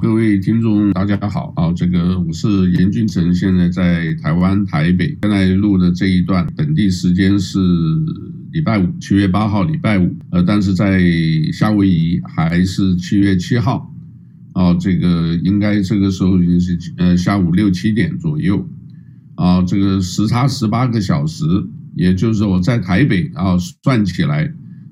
各位听众，大家好啊！这个我是严俊成，现在在台湾台北。现在录的这一段，本地时间是礼拜五，七月八号，礼拜五。呃，但是在夏威夷还是七月七号。啊，这个应该这个时候已经是呃下午六七点左右。啊，这个时差十八个小时，也就是说我在台北啊，算起来。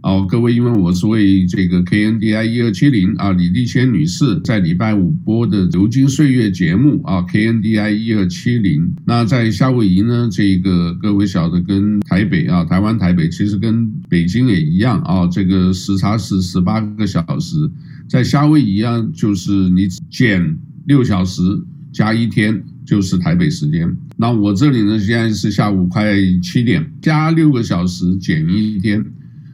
好，各位，因为我是为这个 KNDI 一二七零啊，李丽仙女士在礼拜五播的《流金岁月》节目啊，KNDI 一二七零。那在夏威夷呢，这个各位晓得跟台北啊，台湾台北其实跟北京也一样啊，这个时差是十八个小时，在夏威夷啊，就是你减六小时加一天就是台北时间。那我这里呢，现在是下午快七点，加六个小时减一天。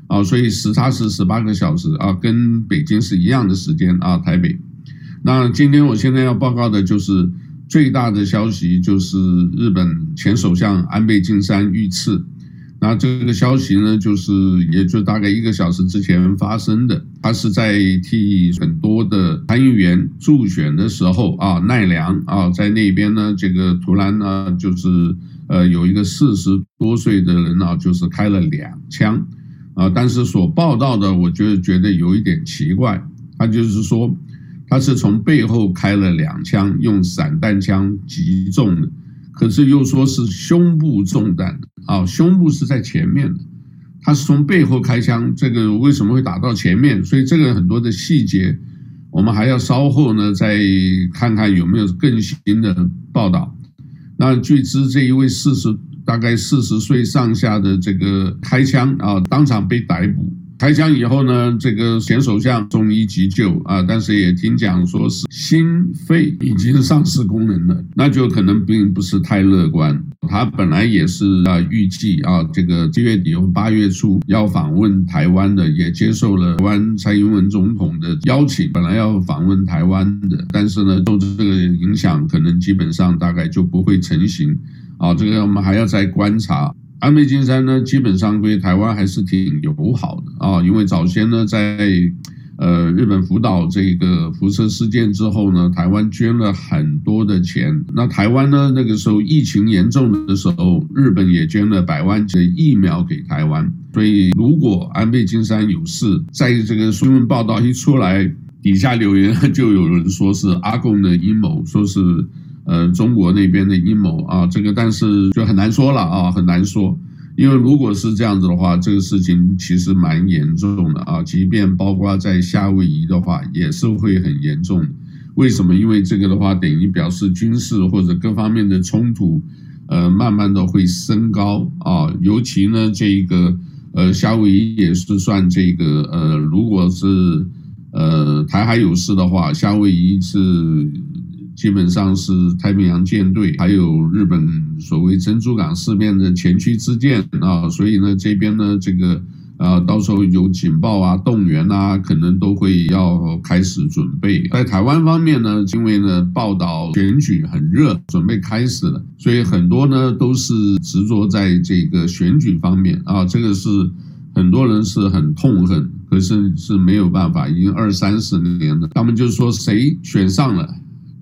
啊，所以时差是十八个小时啊，跟北京是一样的时间啊，台北。那今天我现在要报告的就是最大的消息，就是日本前首相安倍晋三遇刺。那这个消息呢，就是也就大概一个小时之前发生的。他是在替很多的参议员助选的时候啊，奈良啊，在那边呢，这个突然呢，就是呃，有一个四十多岁的人啊，就是开了两枪。啊，但是所报道的，我觉得觉得有一点奇怪。他就是说，他是从背后开了两枪，用散弹枪击中的，可是又说是胸部中弹。啊，胸部是在前面的，他是从背后开枪，这个为什么会打到前面？所以这个很多的细节，我们还要稍后呢再看看有没有更新的报道。那据知这一位四十。大概四十岁上下的这个开枪啊，当场被逮捕。开枪以后呢，这个前首相送医急救啊，但是也听讲说是心肺已经丧失功能了，那就可能并不是太乐观。他本来也是啊，预计啊，这个七月底或八月初要访问台湾的，也接受了台湾蔡英文总统的邀请，本来要访问台湾的，但是呢，受这个影响，可能基本上大概就不会成行。啊，这个我们还要再观察。安倍晋三呢，基本上对台湾还是挺友好的啊，因为早先呢，在呃日本福岛这个辐射事件之后呢，台湾捐了很多的钱。那台湾呢，那个时候疫情严重的时候，日本也捐了百万剂疫苗给台湾。所以，如果安倍晋三有事，在这个新闻报道一出来，底下留言 就有人说是阿贡的阴谋，说是。呃，中国那边的阴谋啊，这个但是就很难说了啊，很难说，因为如果是这样子的话，这个事情其实蛮严重的啊，即便包括在夏威夷的话，也是会很严重的。为什么？因为这个的话，等于表示军事或者各方面的冲突，呃，慢慢的会升高啊，尤其呢，这个呃，夏威夷也是算这个呃，如果是呃台海有事的话，夏威夷是。基本上是太平洋舰队，还有日本所谓珍珠港事变的前驱之舰啊，所以呢，这边呢，这个呃，到时候有警报啊、动员啊，可能都会要开始准备。在台湾方面呢，因为呢，报道选举很热，准备开始了，所以很多呢都是执着在这个选举方面啊，这个是很多人是很痛恨，可是是没有办法，已经二三十年了，他们就是说谁选上了。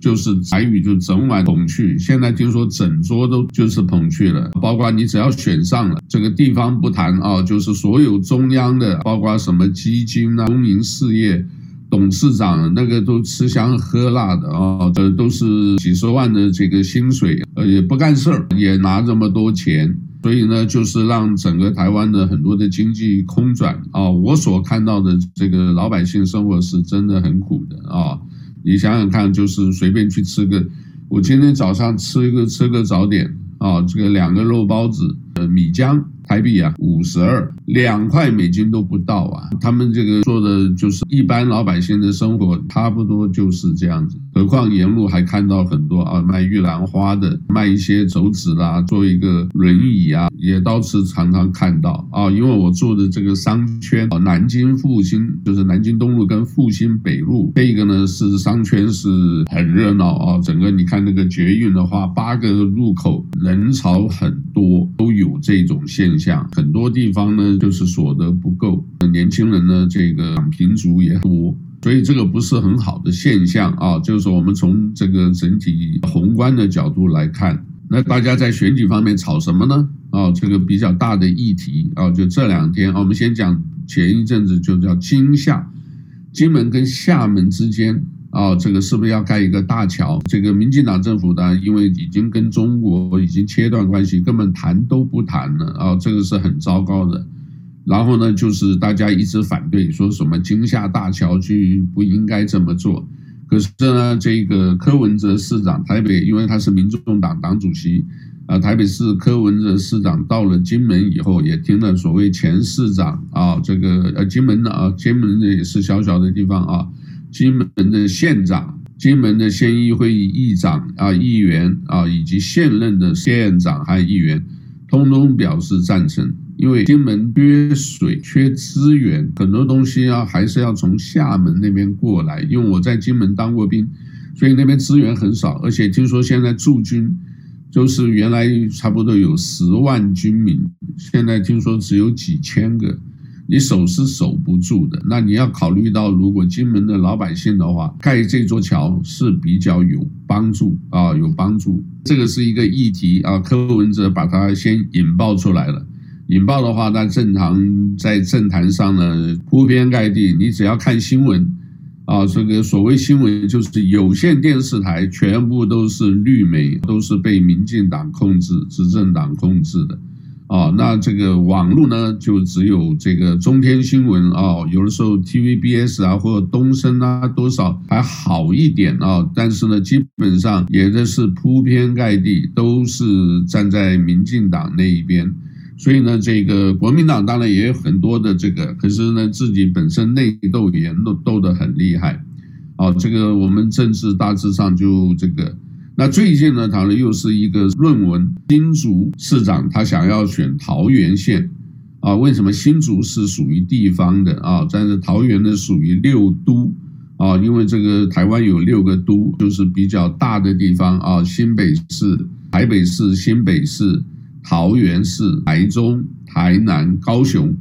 就是台语就整晚捧去，现在听说整桌都就是捧去了，包括你只要选上了，这个地方不谈啊，就是所有中央的，包括什么基金啊、公民事业董事长，那个都吃香喝辣的啊，这都是几十万的这个薪水，呃，也不干事儿，也拿这么多钱，所以呢，就是让整个台湾的很多的经济空转啊，我所看到的这个老百姓生活是真的很苦的啊。你想想看，就是随便去吃个，我今天早上吃一个吃个早点啊，这个两个肉包子，呃，米浆。台币啊，五十二，两块美金都不到啊！他们这个做的就是一般老百姓的生活，差不多就是这样子。何况沿路还看到很多啊，卖玉兰花的，卖一些走纸啦，做一个轮椅啊，也到处常常看到啊。因为我住的这个商圈啊，南京复兴就是南京东路跟复兴北路，这个呢是商圈是很热闹啊。整个你看那个捷运的话，八个入口人潮很多，都有这种现象。象，很多地方呢就是所得不够，年轻人呢这个躺平族也多，所以这个不是很好的现象啊。就是说我们从这个整体宏观的角度来看，那大家在选举方面吵什么呢？啊，这个比较大的议题啊，就这两天啊，我们先讲前一阵子就叫金厦，金门跟厦门之间。啊，这个是不是要盖一个大桥？这个民进党政府呢，因为已经跟中国已经切断关系，根本谈都不谈了啊，这个是很糟糕的。然后呢，就是大家一直反对，说什么金厦大桥去不应该这么做。可是呢，这个柯文哲市长台北，因为他是民众党党主席啊，台北市柯文哲市长到了金门以后，也听了所谓前市长啊，这个呃金门的啊，金门的也是小小的地方啊。金门的县长、金门的县议会议长啊、议员啊，以及现任的县长和议员，通通表示赞成。因为金门缺水、缺资源，很多东西啊，还是要从厦门那边过来。因为我在金门当过兵，所以那边资源很少，而且听说现在驻军就是原来差不多有十万军民，现在听说只有几千个。你守是守不住的，那你要考虑到，如果金门的老百姓的话，盖这座桥是比较有帮助啊，有帮助。这个是一个议题啊，柯文哲把它先引爆出来了。引爆的话，那正常在政坛上呢，铺天盖地。你只要看新闻啊，这个所谓新闻就是有线电视台全部都是绿媒，都是被民进党控制、执政党控制的。哦，那这个网络呢，就只有这个中天新闻啊、有的时候 TVBS 啊或者东升啊，多少还好一点啊、但是呢，基本上也都是铺天盖地都是站在民进党那一边，所以呢，这个国民党当然也有很多的这个，可是呢，自己本身内斗也斗斗得很厉害，哦，这个我们政治大致上就这个。那最近呢，他呢又是一个论文，新竹市长他想要选桃园县，啊，为什么新竹是属于地方的啊？但是桃园呢属于六都，啊，因为这个台湾有六个都，就是比较大的地方啊，新北市、台北市、新北市、桃园市、台中、台南、高雄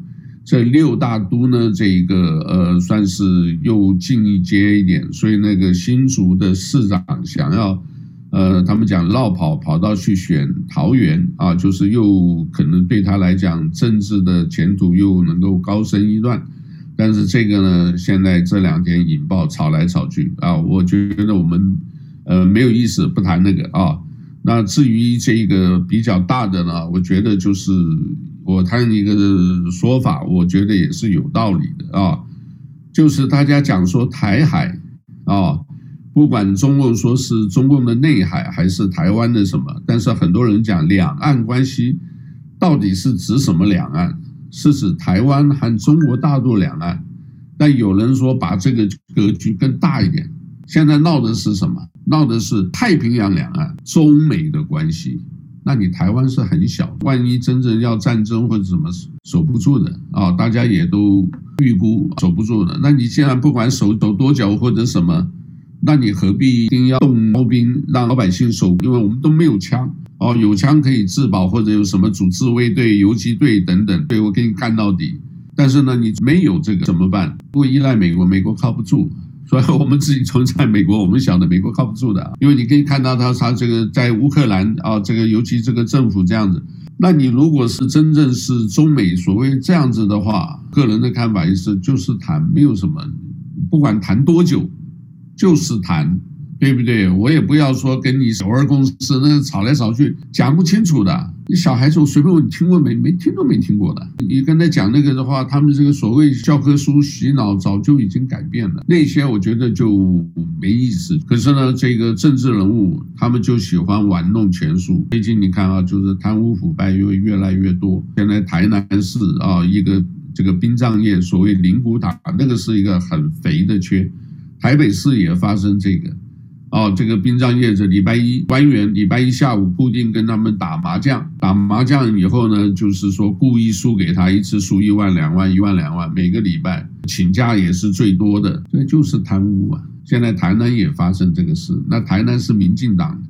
这六大都呢，这一个呃算是又近一阶一点，所以那个新竹的市长想要。呃，他们讲绕跑跑到去选桃园啊，就是又可能对他来讲政治的前途又能够高升一段，但是这个呢，现在这两天引爆吵来吵去啊，我觉得我们呃没有意思，不谈那个啊。那至于这个比较大的呢，我觉得就是我谈一个说法，我觉得也是有道理的啊，就是大家讲说台海啊。不管中共说是中共的内海还是台湾的什么，但是很多人讲两岸关系到底是指什么两岸？是指台湾和中国大陆两岸？但有人说把这个格局更大一点，现在闹的是什么？闹的是太平洋两岸中美的关系。那你台湾是很小，万一真正要战争或者什么守不住的啊，大家也都预估守不住的。那你既然不管守守多久或者什么？那你何必一定要动刀兵让老百姓守？因为我们都没有枪哦，有枪可以自保，或者有什么组自卫队、游击队等等，对我给你干到底。但是呢，你没有这个怎么办？不依赖美国，美国靠不住，所以我们自己存在美国，我们晓得美国靠不住的。因为你可以看到他他这个在乌克兰啊，这个尤其这个政府这样子。那你如果是真正是中美所谓这样子的话，个人的看法也是就是谈，没有什么，不管谈多久。就是谈，对不对？我也不要说跟你首尔公司那吵来吵去，讲不清楚的。你小孩子我随便问，你听过没？没听都没听过的。你跟他讲那个的话，他们这个所谓教科书洗脑早就已经改变了。那些我觉得就没意思。可是呢，这个政治人物他们就喜欢玩弄权术。最近你看啊，就是贪污腐败又越来越多。现在台南市啊，一个这个殡葬业所谓灵骨塔，那个是一个很肥的缺。台北市也发生这个，哦，这个殡葬业者礼拜一官员礼拜一下午固定跟他们打麻将，打麻将以后呢，就是说故意输给他一次输一万两万一万两万，每个礼拜请假也是最多的，这就是贪污啊！现在台南也发生这个事，那台南是民进党，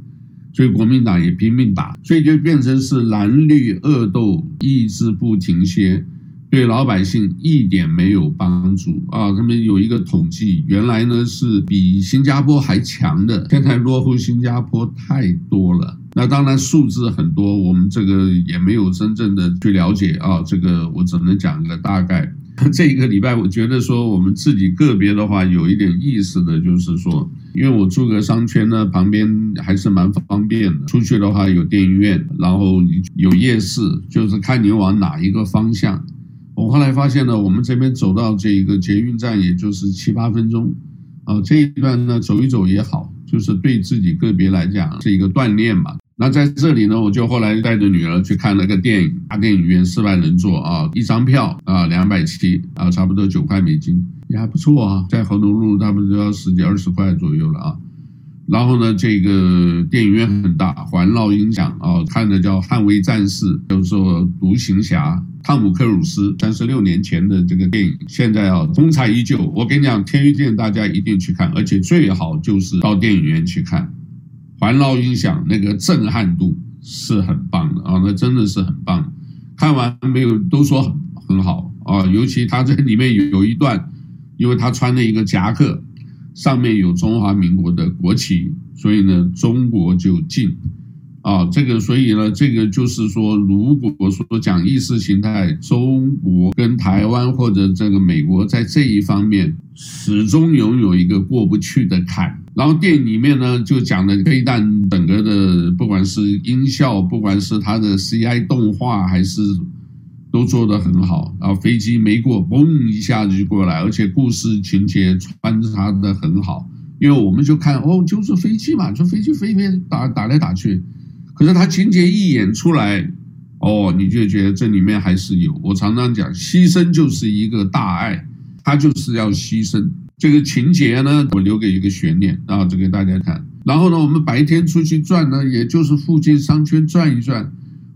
所以国民党也拼命打，所以就变成是蓝绿恶斗，一直不停歇，对老百姓一点没有帮助啊！他们有一个统计，原来呢是比新加坡还强的，现在落后新加坡太多了。那当然数字很多，我们这个也没有真正的去了解啊，这个我只能讲个大概。这一个礼拜，我觉得说我们自己个别的话有一点意思的，就是说，因为我住个商圈呢，旁边还是蛮方便的。出去的话有电影院，然后有夜市，就是看你往哪一个方向。我后来发现呢，我们这边走到这一个捷运站，也就是七八分钟，啊，这一段呢走一走也好，就是对自己个别来讲是一个锻炼嘛。那在这里呢，我就后来带着女儿去看了个电影，大电影院四万人座啊，一张票啊两百七啊，差不多九块美金，也还不错啊，在河东路差不多要十几二十块左右了啊。然后呢，这个电影院很大，环绕音响啊，看的叫《捍卫战士》，叫做《独行侠》，汤姆克鲁斯三十六年前的这个电影，现在啊风采依旧。我跟你讲，推荐大家一定去看，而且最好就是到电影院去看。环绕音响那个震撼度是很棒的啊，那真的是很棒。看完没有都说很很好啊，尤其他这里面有有一段，因为他穿了一个夹克，上面有中华民国的国旗，所以呢中国就进啊。这个所以呢，这个就是说，如果说讲意识形态，中国跟台湾或者这个美国在这一方面始终拥有一个过不去的坎。然后电影里面呢，就讲的飞弹整个的，不管是音效，不管是它的 CI 动画，还是都做得很好。然后飞机没过，嘣一下子就过来，而且故事情节穿插得很好。因为我们就看哦，就是飞机嘛，就飞机飞飞打打来打去。可是它情节一演出来，哦，你就觉得这里面还是有。我常常讲，牺牲就是一个大爱，它就是要牺牲。这个情节呢，我留给一个悬念啊，这给大家看。然后呢，我们白天出去转呢，也就是附近商圈转一转。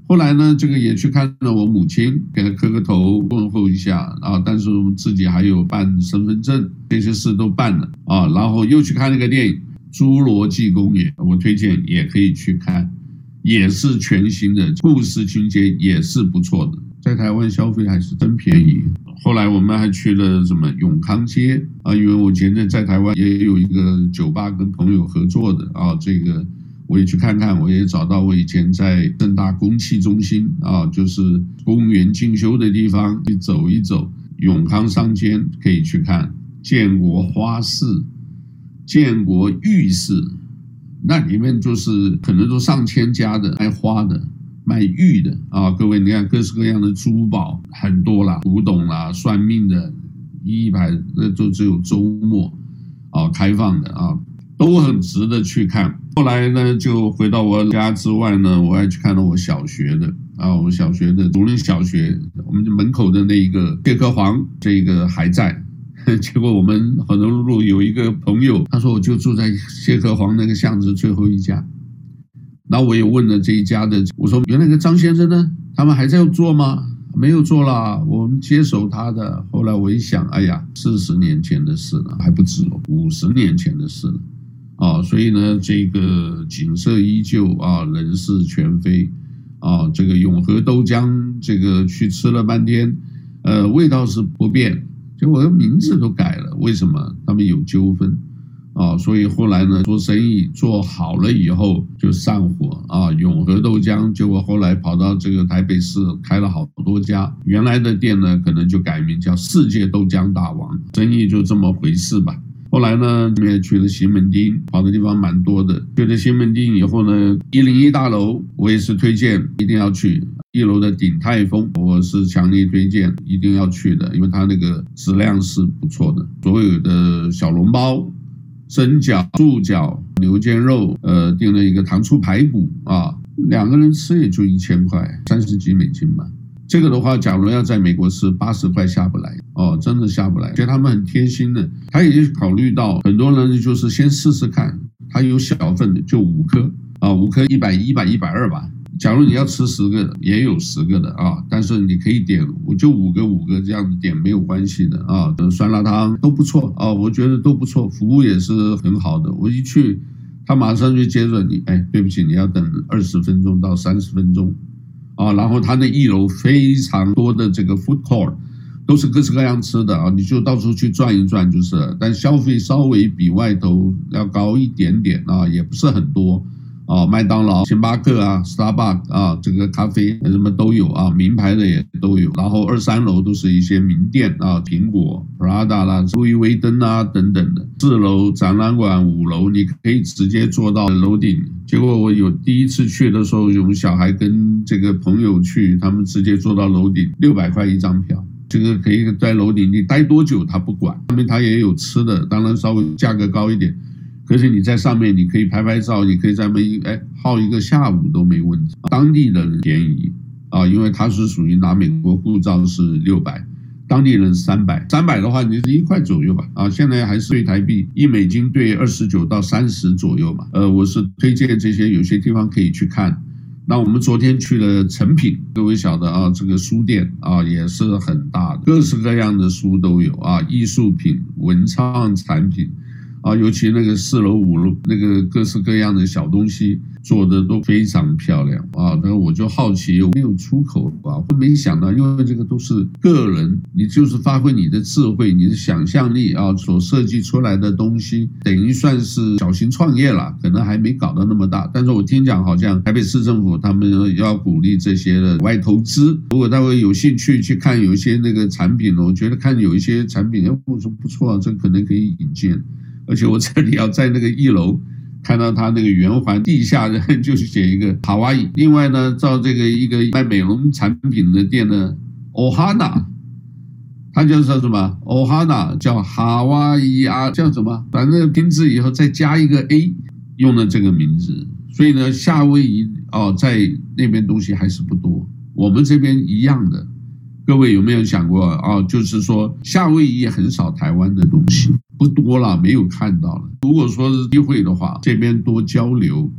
后来呢，这个也去看了我母亲，给她磕个头问候一下啊。但是自己还有办身份证，这些事都办了啊。然后又去看那个电影《侏罗纪公园》，我推荐也可以去看，也是全新的故事情节，也是不错的。在台湾消费还是真便宜。后来我们还去了什么永康街啊？因为我前阵在台湾也有一个酒吧跟朋友合作的啊，这个我也去看看。我也找到我以前在正大公器中心啊，就是公园进修的地方去走一走。永康商圈可以去看，建国花市、建国玉市，那里面就是可能都上千家的卖花的。卖玉的啊，各位，你看各式各样的珠宝很多啦，古董啦，算命的，一排那就只有周末啊开放的啊，都很值得去看。后来呢，就回到我家之外呢，我还去看了我小学的啊，我小学的竹林小学，我们门口的那一个蟹壳黄，这个还在。结果我们很多路有一个朋友，他说我就住在蟹壳黄那个巷子最后一家。那我也问了这一家的，我说原来个张先生呢？他们还在做吗？没有做了，我们接手他的。后来我一想，哎呀，四十年前的事了，还不止哦，五十年前的事了，啊，所以呢，这个景色依旧啊，人事全非啊，这个永和豆浆，这个去吃了半天，呃，味道是不变，结果名字都改了，为什么？他们有纠纷。啊，所以后来呢，做生意做好了以后就上火啊。永和豆浆，结果后来跑到这个台北市开了好多家，原来的店呢，可能就改名叫世界豆浆大王，生意就这么回事吧。后来呢，你也去了西门町，跑的地方蛮多的。去了西门町以后呢，一零一大楼我也是推荐一定要去，一楼的鼎泰丰我是强烈推荐一定要去的，因为它那个质量是不错的，所有的小笼包。蒸饺、素饺、牛肩肉，呃，订了一个糖醋排骨啊，两个人吃也就一千块，三十几美金吧。这个的话，假如要在美国吃，八十块下不来哦，真的下不来。觉得他们很贴心的，他已经考虑到很多人就是先试试看，他有小份的，就五颗啊，五颗一百一百一百二吧。假如你要吃十个，也有十个的啊，但是你可以点，我就五个五个这样子点没有关系的啊。酸辣汤都不错啊，我觉得都不错，服务也是很好的。我一去，他马上就接着你，哎，对不起，你要等二十分钟到三十分钟，啊，然后他那一楼非常多的这个 food court，都是各式各样吃的啊，你就到处去转一转就是，但消费稍微比外头要高一点点啊，也不是很多。啊，麦当劳、星巴克啊、Starbucks 啊，这个咖啡什么都有啊，名牌的也都有。然后二三楼都是一些名店啊，苹果、Prada 啦、路易威登啊等等的。四楼展览馆，五楼你可以直接坐到楼顶。结果我有第一次去的时候，有小孩跟这个朋友去，他们直接坐到楼顶，六百块一张票，这个可以在楼顶你待多久他不管，上面他也有吃的，当然稍微价格高一点。可是你在上面，你可以拍拍照，你可以在那边哎耗一个下午都没问题。当地人便宜啊，因为他是属于拿美国护照是六百，当地人三百，三百的话你是一块左右吧啊，现在还是一台币一美金兑二十九到三十左右嘛。呃，我是推荐这些有些地方可以去看。那我们昨天去了成品，各位晓得啊，这个书店啊也是很大的，各式各样的书都有啊，艺术品、文创产品。啊，尤其那个四楼、五楼那个各式各样的小东西做的都非常漂亮啊！那我就好奇有没有出口啊？我没想到，因为这个都是个人，你就是发挥你的智慧、你的想象力啊，所设计出来的东西，等于算是小型创业了，可能还没搞到那么大。但是我听讲，好像台北市政府他们要鼓励这些的外投资。如果大家有兴趣去看有一些那个产品，我觉得看有一些产品，哎，我说不错啊，这可能可以引进。而且我这里要在那个一楼看到他那个圆环地下，就是写一个卡哇伊。另外呢，照这个一个卖美容产品的店呢，Ohana，他叫做什么？Ohana 叫哈哇伊啊，叫什么？反正拼字以后再加一个 A，用了这个名字。所以呢，夏威夷哦，在那边东西还是不多，我们这边一样的。各位有没有想过啊？就是说，夏威夷也很少台湾的东西，不多了，没有看到了。如果说是机会的话，这边多交流。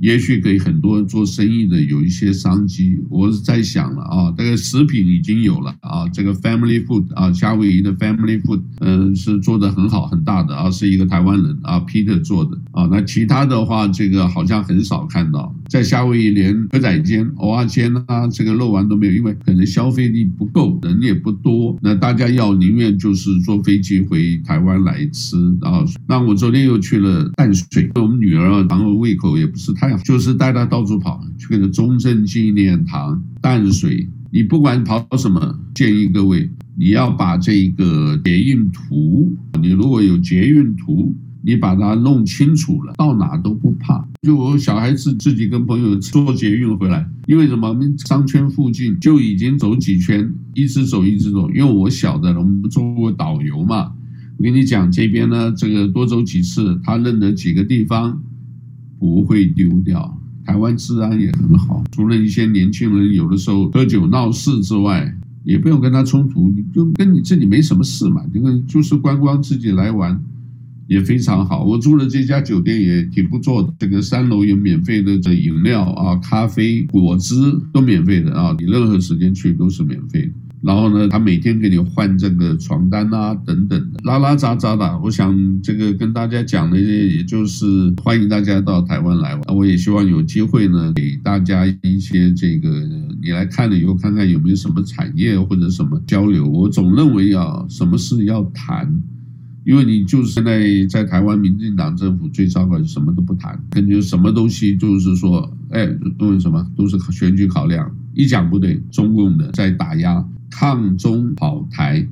也许给很多做生意的有一些商机，我是在想了啊，这个食品已经有了啊，这个 family food 啊，夏威夷的 family food，嗯，是做的很好很大的啊，是一个台湾人啊，Peter 做的啊，那其他的话，这个好像很少看到，在夏威夷连蚵仔煎、蚵仔煎啊，这个肉丸都没有，因为可能消费力不够，人也不多，那大家要宁愿就是坐飞机回台湾来吃啊。那我昨天又去了淡水，我们女儿啊，然后胃口也不是太。就是带他到处跑，去那个中正纪念堂、淡水，你不管跑什么，建议各位你要把这个捷运图，你如果有捷运图，你把它弄清楚了，到哪都不怕。就我小孩子自己跟朋友坐捷运回来，因为什么？我们商圈附近就已经走几圈，一直走一直走。因为我小的，我们做过导游嘛，我跟你讲这边呢，这个多走几次，他认得几个地方。不会丢掉，台湾治安也很好。除了一些年轻人有的时候喝酒闹事之外，也不用跟他冲突，你就跟你自己没什么事嘛。这个就是观光自己来玩，也非常好。我住的这家酒店也挺不错的，这个三楼有免费的这饮料啊、咖啡、果汁都免费的啊，你任何时间去都是免费的。然后呢，他每天给你换这个床单啊，等等的，拉拉杂杂的。我想这个跟大家讲的，也就是欢迎大家到台湾来玩。我也希望有机会呢，给大家一些这个你来看了以后，看看有没有什么产业或者什么交流。我总认为啊，什么事要谈，因为你就是现在在台湾，民进党政府最糟糕，什么都不谈，感觉什么东西就是说，哎，因为什么都是选举考量，一讲不对，中共的在打压。抗中保台，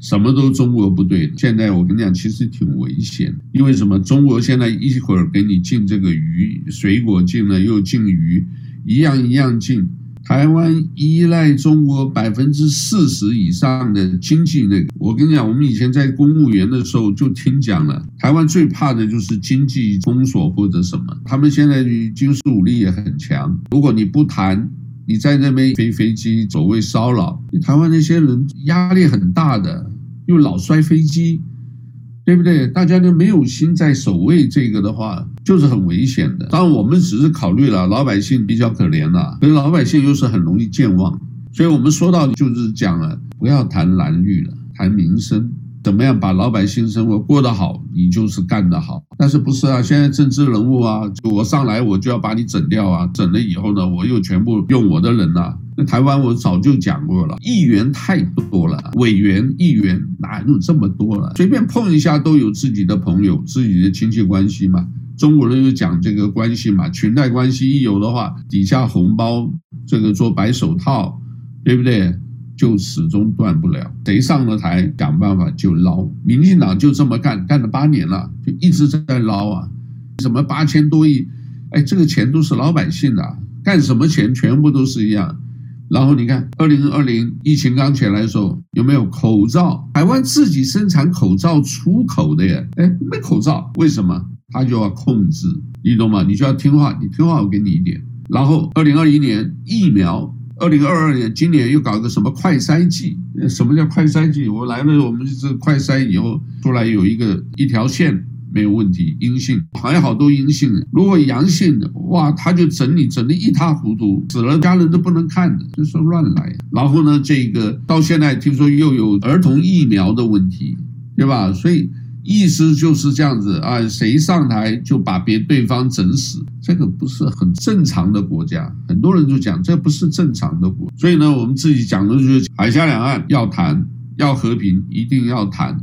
什么都中国不对。现在我跟你讲，其实挺危险，因为什么？中国现在一会儿给你进这个鱼，水果进了又进鱼，一样一样进。台湾依赖中国百分之四十以上的经济，那个我跟你讲，我们以前在公务员的时候就听讲了，台湾最怕的就是经济封锁或者什么。他们现在军事武力也很强，如果你不谈。你在那边飞飞机走位骚扰，台湾那些人压力很大的，又老摔飞机，对不对？大家都没有心在守卫这个的话，就是很危险的。当然，我们只是考虑了老百姓比较可怜了，可是老百姓又是很容易健忘，所以我们说到就是讲了，不要谈蓝绿了，谈民生。怎么样把老百姓生活过得好，你就是干得好。但是不是啊？现在政治人物啊，就我上来我就要把你整掉啊，整了以后呢，我又全部用我的人呐、啊。那台湾我早就讲过了，议员太多了，委员、议员哪有这么多了？随便碰一下都有自己的朋友、自己的亲戚关系嘛。中国人就讲这个关系嘛，裙带关系一有的话，底下红包，这个做白手套，对不对？就始终断不了。谁上了台，想办法就捞。民进党就这么干，干了八年了，就一直在捞啊。什么八千多亿？哎，这个钱都是老百姓的，干什么钱全部都是一样。然后你看，二零二零疫情刚起来的时候，有没有口罩？台湾自己生产口罩出口的耶？哎，没口罩，为什么？他就要控制，你懂吗？你就要听话，你听话，我给你一点。然后，二零二一年疫苗，二零二二年今年又搞个什么快筛剂？什么叫快筛剂？我来了，我们这快筛以后出来有一个一条线没有问题，阴性还好都阴性。如果阳性的，哇，他就整理整的一塌糊涂，死了家人都不能看的，就说乱来。然后呢，这个到现在听说又有儿童疫苗的问题，对吧？所以。意思就是这样子啊，谁上台就把别对方整死，这个不是很正常的国家。很多人就讲这不是正常的国，所以呢，我们自己讲的就是海峡两岸要谈，要和平，一定要谈。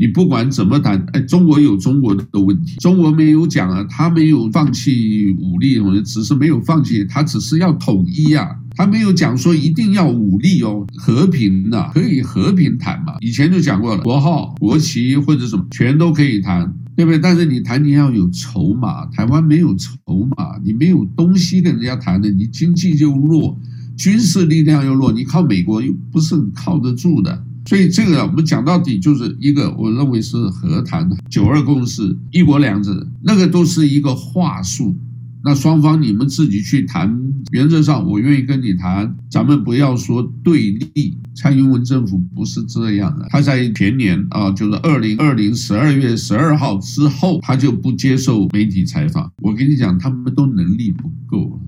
你不管怎么谈，哎，中国有中国的问题，中国没有讲啊，他没有放弃武力，我只是没有放弃，他只是要统一啊。他没有讲说一定要武力哦，和平的可以和平谈嘛。以前就讲过了，国号、国旗或者什么全都可以谈，对不对？但是你谈你要有筹码，台湾没有筹码，你没有东西跟人家谈的，你经济就弱，军事力量又弱，你靠美国又不是靠得住的。所以这个我们讲到底就是一个，我认为是和谈的九二共识、一国两制，那个都是一个话术。那双方你们自己去谈，原则上我愿意跟你谈，咱们不要说对立。蔡英文政府不是这样的，他在前年啊，就是二零二零十二月十二号之后，他就不接受媒体采访。我跟你讲，他们都能力不够。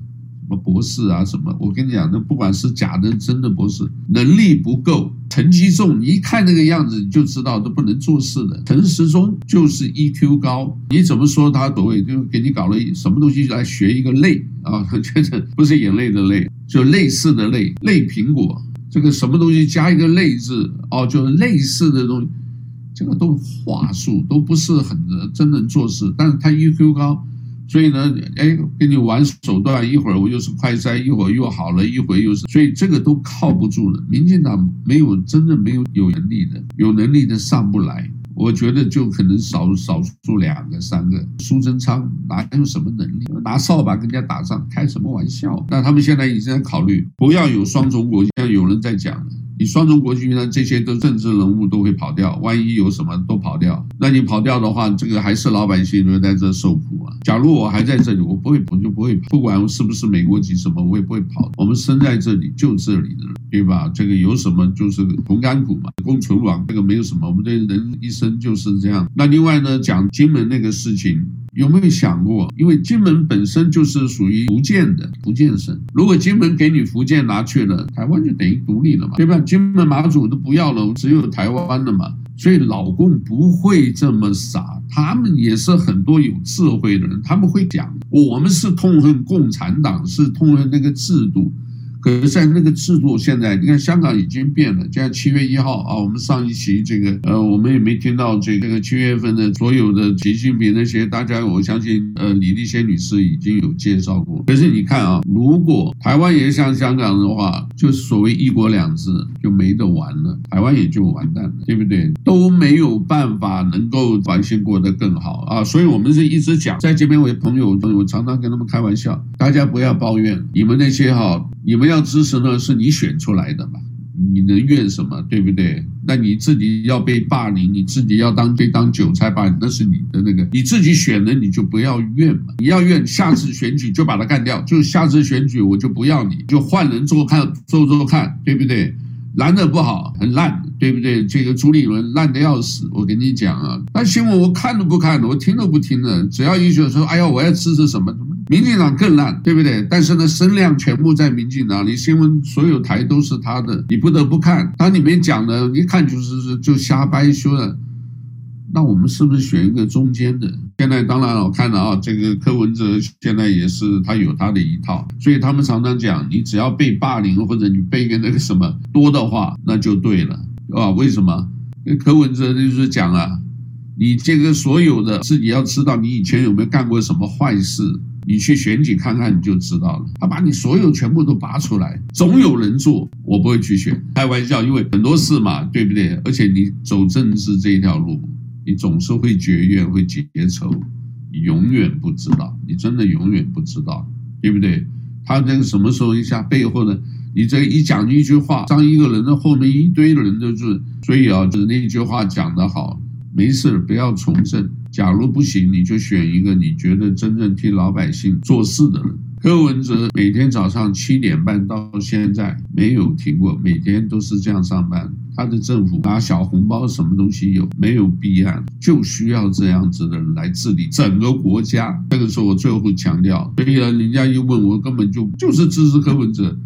博士啊，什么？我跟你讲，那不管是假的、真的博士，能力不够，成绩重，你一看那个样子，你就知道都不能做事的。陈时中就是 EQ 高，你怎么说他所谓就给你搞了什么东西来学一个类啊？确 实不是眼泪的泪，就类似的泪，类苹果，这个什么东西加一个类字哦，就是类似的东西，这个都话术，都不是很真能做事，但是他 EQ 高。所以呢，哎，跟你玩手段，一会儿我又是快筛，一会儿又好了，一会儿又是，所以这个都靠不住了。民进党没有真正没有有能力的，有能力的上不来。我觉得就可能少少数两个三个。苏贞昌哪有什么能力？拿扫把跟人家打仗，开什么玩笑？那他们现在已经在考虑，不要有双重国，现在有人在讲了。你双重国籍呢？这些都政治人物都会跑掉，万一有什么都跑掉，那你跑掉的话，这个还是老百姓留在这受苦啊。假如我还在这里，我不会，我就不会跑，不管是不是美国籍什么，我也不会跑。我们生在这里，就这里的，对吧？这个有什么就是同甘苦嘛，共存亡，这个没有什么。我们这人一生就是这样。那另外呢，讲金门那个事情。有没有想过？因为金门本身就是属于福建的，福建省。如果金门给你福建拿去了，台湾就等于独立了嘛，对吧？金门马祖都不要了，只有台湾了嘛。所以老共不会这么傻，他们也是很多有智慧的人，他们会讲，我们是痛恨共产党，是痛恨那个制度。可是，在那个制度，现在你看香港已经变了。现在七月一号啊，我们上一期这个呃，我们也没听到这个七月份的所有的习近平那些，大家我相信呃，李立先女士已经有介绍过。可是你看啊，如果台湾也像香港的话，就所谓一国两制就没得玩了，台湾也就完蛋了，对不对？都没有办法能够百姓过得更好啊。所以我们是一直讲，在这边我的朋友，我常常跟他们开玩笑，大家不要抱怨你们那些哈，你们要。支持呢，是你选出来的嘛？你能怨什么？对不对？那你自己要被霸凌，你自己要当被当韭菜霸凌，那是你的那个，你自己选的，你就不要怨嘛。你要怨，下次选举就把他干掉，就下次选举我就不要你，就换人做看做做看，对不对？蓝的不好，很烂，对不对？这个朱立伦烂的要死，我跟你讲啊，那新闻我看都不看，我听都不听的，只要一说说，哎呀，我要支持什么。民进党更烂，对不对？但是呢，声量全部在民进党，你新闻所有台都是他的，你不得不看。他里面讲的，一看就是就瞎掰说的。那我们是不是选一个中间的？现在当然我看了啊，这个柯文哲现在也是他有他的一套，所以他们常常讲，你只要被霸凌或者你被个那个什么多的话，那就对了啊？为什么？柯文哲就是讲啊，你这个所有的自己要知道，你以前有没有干过什么坏事？你去选举看看，你就知道了。他把你所有全部都拔出来，总有人做，我不会去选。开玩笑，因为很多事嘛，对不对？而且你走政治这一条路，你总是会结怨、会结仇，你永远不知道，你真的永远不知道，对不对？他这个什么时候一下背后呢？你这一讲一句话，当一个人的后面一堆人都是，所以啊，就是那句话讲得好，没事不要从政。假如不行，你就选一个你觉得真正替老百姓做事的人。柯文哲每天早上七点半到现在没有停过，每天都是这样上班。他的政府拿小红包，什么东西有？没有弊案，就需要这样子的人来治理整个国家。这个时候我最后强调，所以呢人家一问我，根本就就是支持柯文哲，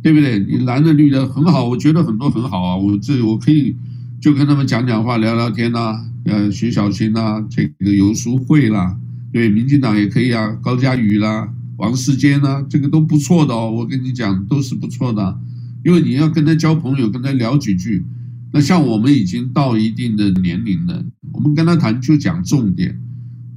对不对？你蓝的绿的很好，我觉得很多很好啊，我这我可以就跟他们讲讲话，聊聊天呐、呃，徐小青呐，这个游淑慧啦，对，民进党也可以啊，高嘉瑜啦，王世坚呐，这个都不错的哦。我跟你讲，都是不错的，因为你要跟他交朋友，跟他聊几句。那像我们已经到一定的年龄了，我们跟他谈就讲重点，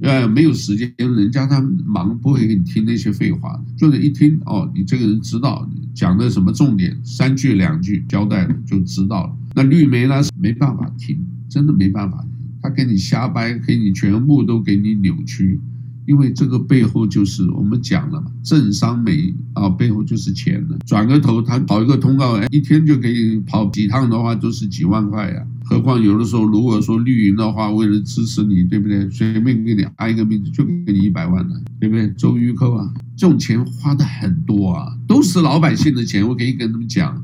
呃，没有时间，人家他忙，不会给你听那些废话，就是一听哦，你这个人知道讲的什么重点，三句两句交代了就知道了。那绿媒呢，没办法听，真的没办法听。他给你瞎掰，给你全部都给你扭曲，因为这个背后就是我们讲了嘛，政商美啊，背后就是钱了。转个头，他跑一个通告，哎，一天就可以跑几趟的话，都是几万块呀。何况有的时候，如果说绿营的话，为了支持你，对不对？随便给你安一个名字，就给你一百万了，对不对？周玉扣啊，这种钱花的很多啊，都是老百姓的钱，我可以跟他们讲。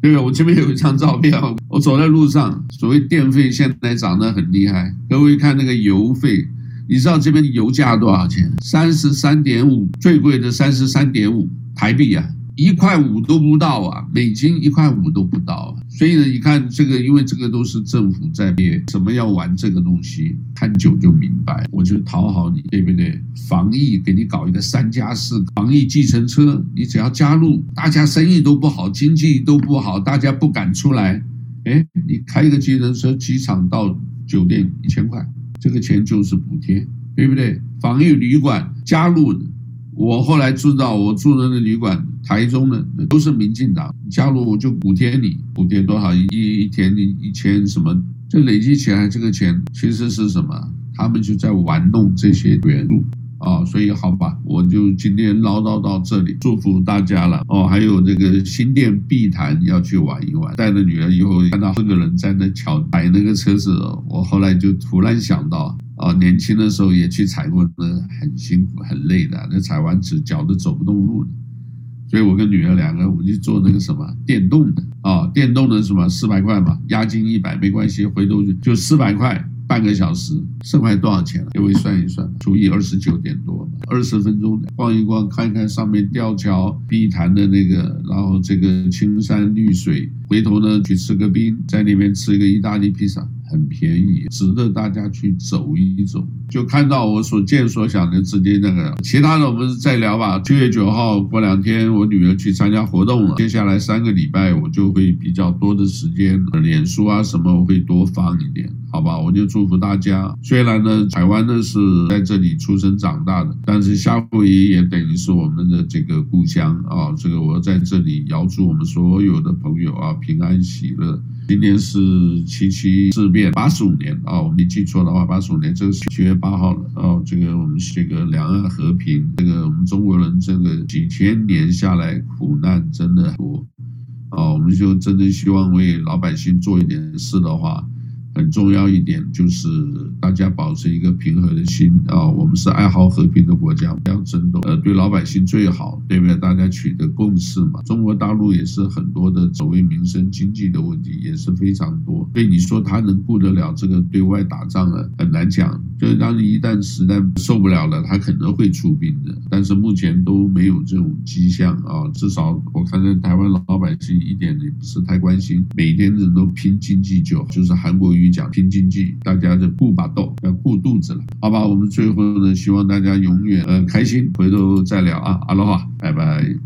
对不对？我前面有一张照片，我走在路上，所谓电费现在涨得很厉害。各位看那个油费，你知道这边油价多少钱？三十三点五，最贵的三十三点五台币啊。一块五都不到啊，美金一块五都不到啊，所以呢，你看这个，因为这个都是政府在憋，怎么要玩这个东西，看久就明白。我就讨好你，对不对？防疫给你搞一个三加四防疫计程车，你只要加入，大家生意都不好，经济都不好，大家不敢出来，哎，你开一个计程车，机场到酒店一千块，这个钱就是补贴，对不对？防疫旅馆加入。我后来知道，我住的那旅馆，台中的都是民进党，加入我就补贴你，补贴多少一一天一一千什么，这累积起来这个钱其实是什么？他们就在玩弄这些元素啊，所以好吧，我就今天唠叨到这里，祝福大家了哦。还有这个新店碧潭要去玩一玩，带着女儿以后看到四个人在那桥摆那个车子，我后来就突然想到。啊，年轻的时候也去踩过，那很辛苦很累的，那踩完只脚都走不动路了。所以我跟女儿两个，我们就坐那个什么电动的啊，电动的什么四百块嘛，押金一百没关系，回头就就四百块半个小时，剩下多少钱了？各位算一算，除以二十九点多，二十分钟逛一逛，看一看上面吊桥、碧潭的那个，然后这个青山绿水，回头呢去吃个冰，在那边吃一个意大利披萨。很便宜，值得大家去走一走。就看到我所见所想的直接那个，其他的我们再聊吧。七月九号过两天，我女儿去参加活动了。接下来三个礼拜，我就会比较多的时间，脸书啊什么我会多放一点，好吧？我就祝福大家。虽然呢，台湾呢是在这里出生长大的，但是夏威夷也等于是我们的这个故乡啊。这个我在这里遥祝我们所有的朋友啊平安喜乐。今年是七七事变八十五年啊，我没记错的话，八十五年，这个是七月八号了哦。这个我们这个两岸和平，这个我们中国人这个几千年下来苦难真的多啊，我们就真的希望为老百姓做一点事的话，很重要一点就是大家保持一个平和的心啊，我们是爱好和平的国家，不要争斗，呃，对老百姓最好，对不对？大家取得共识嘛。中国大陆也是很多的所谓民生经济的问题也是非常多，所以你说他能顾得了这个对外打仗呢？很难讲。就是当你一旦实在受不了了，他可能会出兵的，但是目前都没有这种迹象啊。至少我看在台湾老百姓一点也不是太关心，每天人都拼经济就好，就是韩国瑜讲拼经济，大家就顾把豆，要顾肚子了，好吧？我们最后呢，希望大家永远呃开心，回头再聊啊，阿罗哈，拜拜。